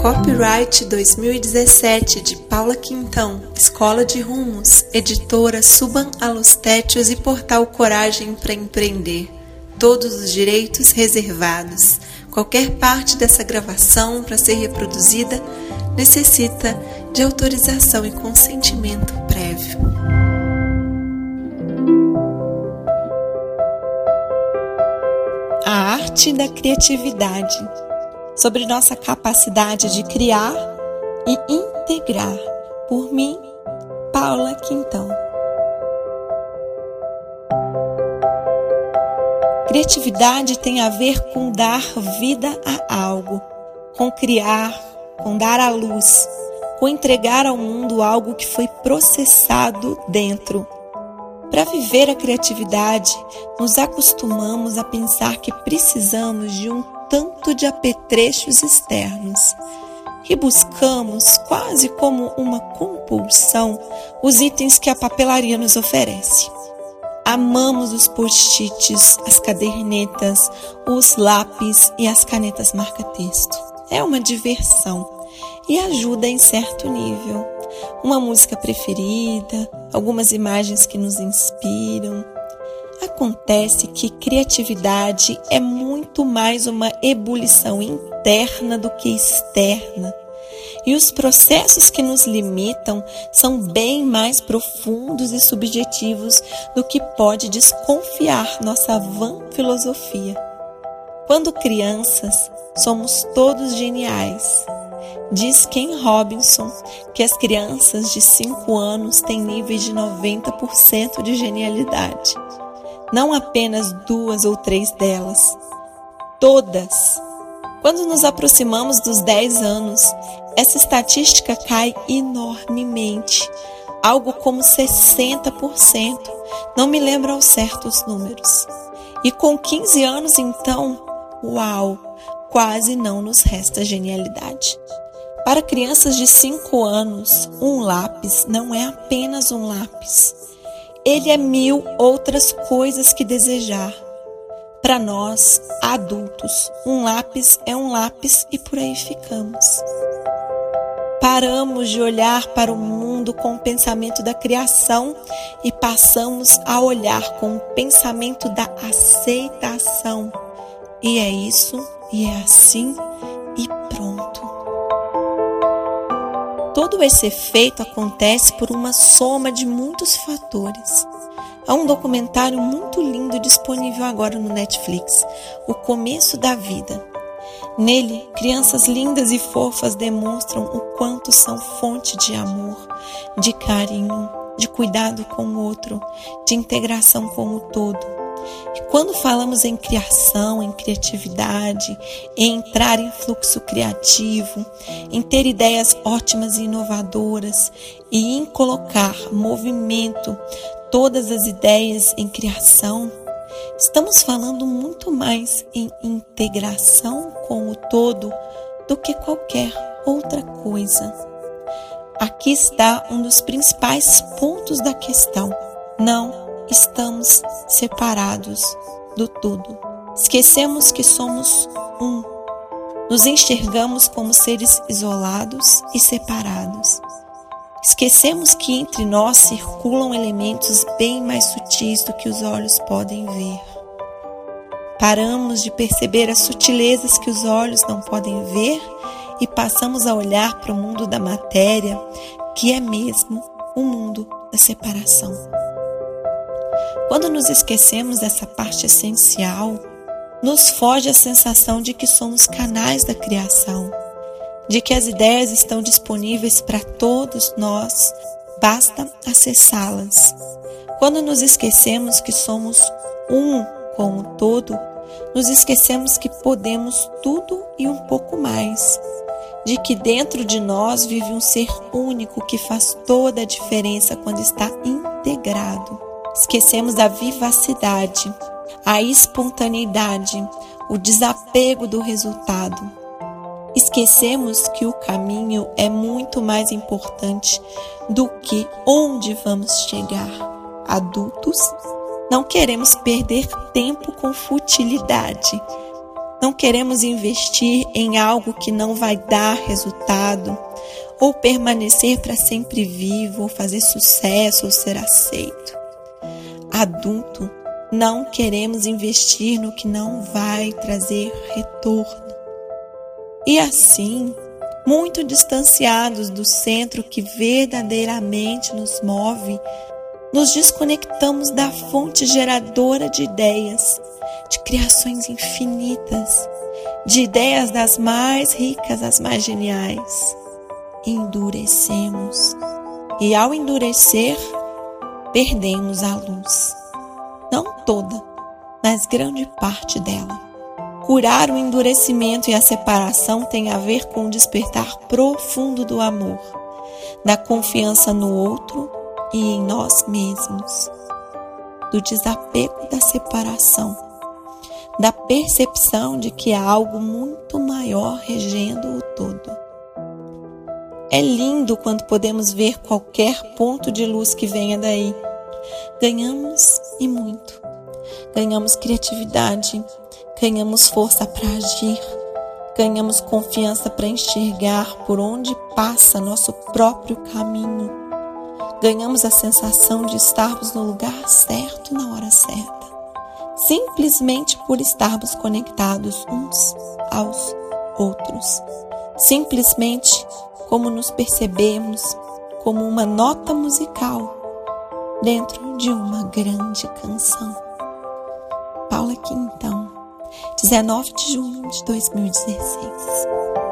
Copyright 2017 de Paula Quintão, Escola de Rumos, Editora Suban Alostétios e Portal Coragem para Empreender. Todos os direitos reservados. Qualquer parte dessa gravação para ser reproduzida necessita de autorização e consentimento prévio. A arte da criatividade sobre nossa capacidade de criar e integrar. Por mim, Paula Quintão. Criatividade tem a ver com dar vida a algo, com criar, com dar à luz, com entregar ao mundo algo que foi processado dentro. Para viver a criatividade, nos acostumamos a pensar que precisamos de um tanto de apetrechos externos e buscamos, quase como uma compulsão, os itens que a papelaria nos oferece. Amamos os post-its, as cadernetas, os lápis e as canetas marca-texto. É uma diversão e ajuda em certo nível. Uma música preferida, algumas imagens que nos inspiram, Acontece que criatividade é muito mais uma ebulição interna do que externa. E os processos que nos limitam são bem mais profundos e subjetivos do que pode desconfiar nossa vã filosofia. Quando crianças, somos todos geniais. Diz Ken Robinson que as crianças de 5 anos têm níveis de 90% de genialidade não apenas duas ou três delas, todas. Quando nos aproximamos dos 10 anos, essa estatística cai enormemente, algo como 60%. Não me lembro ao certo os números. E com 15 anos, então, uau, quase não nos resta genialidade. Para crianças de 5 anos, um lápis não é apenas um lápis ele é mil outras coisas que desejar. Para nós, adultos, um lápis é um lápis e por aí ficamos. Paramos de olhar para o mundo com o pensamento da criação e passamos a olhar com o pensamento da aceitação. E é isso, e é assim, e pronto. Todo esse efeito acontece por uma soma de muitos fatores. Há um documentário muito lindo disponível agora no Netflix, O Começo da Vida. Nele, crianças lindas e fofas demonstram o quanto são fonte de amor, de carinho, de cuidado com o outro, de integração com o todo. E quando falamos em criação, em criatividade, em entrar em fluxo criativo, em ter ideias ótimas e inovadoras e em colocar movimento todas as ideias em criação, estamos falando muito mais em integração com o todo do que qualquer outra coisa. Aqui está um dos principais pontos da questão. Não estamos separados do todo. Esquecemos que somos um. Nos enxergamos como seres isolados e separados. Esquecemos que entre nós circulam elementos bem mais sutis do que os olhos podem ver. Paramos de perceber as sutilezas que os olhos não podem ver e passamos a olhar para o mundo da matéria, que é mesmo o mundo da separação. Quando nos esquecemos dessa parte essencial, nos foge a sensação de que somos canais da criação, de que as ideias estão disponíveis para todos nós, basta acessá-las. Quando nos esquecemos que somos um com o todo, nos esquecemos que podemos tudo e um pouco mais, de que dentro de nós vive um ser único que faz toda a diferença quando está integrado. Esquecemos da vivacidade, a espontaneidade, o desapego do resultado. Esquecemos que o caminho é muito mais importante do que onde vamos chegar. Adultos, não queremos perder tempo com futilidade. Não queremos investir em algo que não vai dar resultado, ou permanecer para sempre vivo, ou fazer sucesso, ou ser aceito. Adulto, não queremos investir no que não vai trazer retorno. E assim, muito distanciados do centro que verdadeiramente nos move, nos desconectamos da fonte geradora de ideias, de criações infinitas, de ideias das mais ricas às mais geniais. Endurecemos. E ao endurecer, perdemos a luz. Não toda, mas grande parte dela. Curar o endurecimento e a separação tem a ver com o despertar profundo do amor, da confiança no outro e em nós mesmos, do desapego da separação, da percepção de que há algo muito maior regendo o todo. É lindo quando podemos ver qualquer ponto de luz que venha daí. Ganhamos e muito. Ganhamos criatividade, ganhamos força para agir, ganhamos confiança para enxergar por onde passa nosso próprio caminho. Ganhamos a sensação de estarmos no lugar certo na hora certa, simplesmente por estarmos conectados uns aos outros, simplesmente como nos percebemos como uma nota musical dentro de uma grande canção. Paula Quintão, 19 de junho de 2016.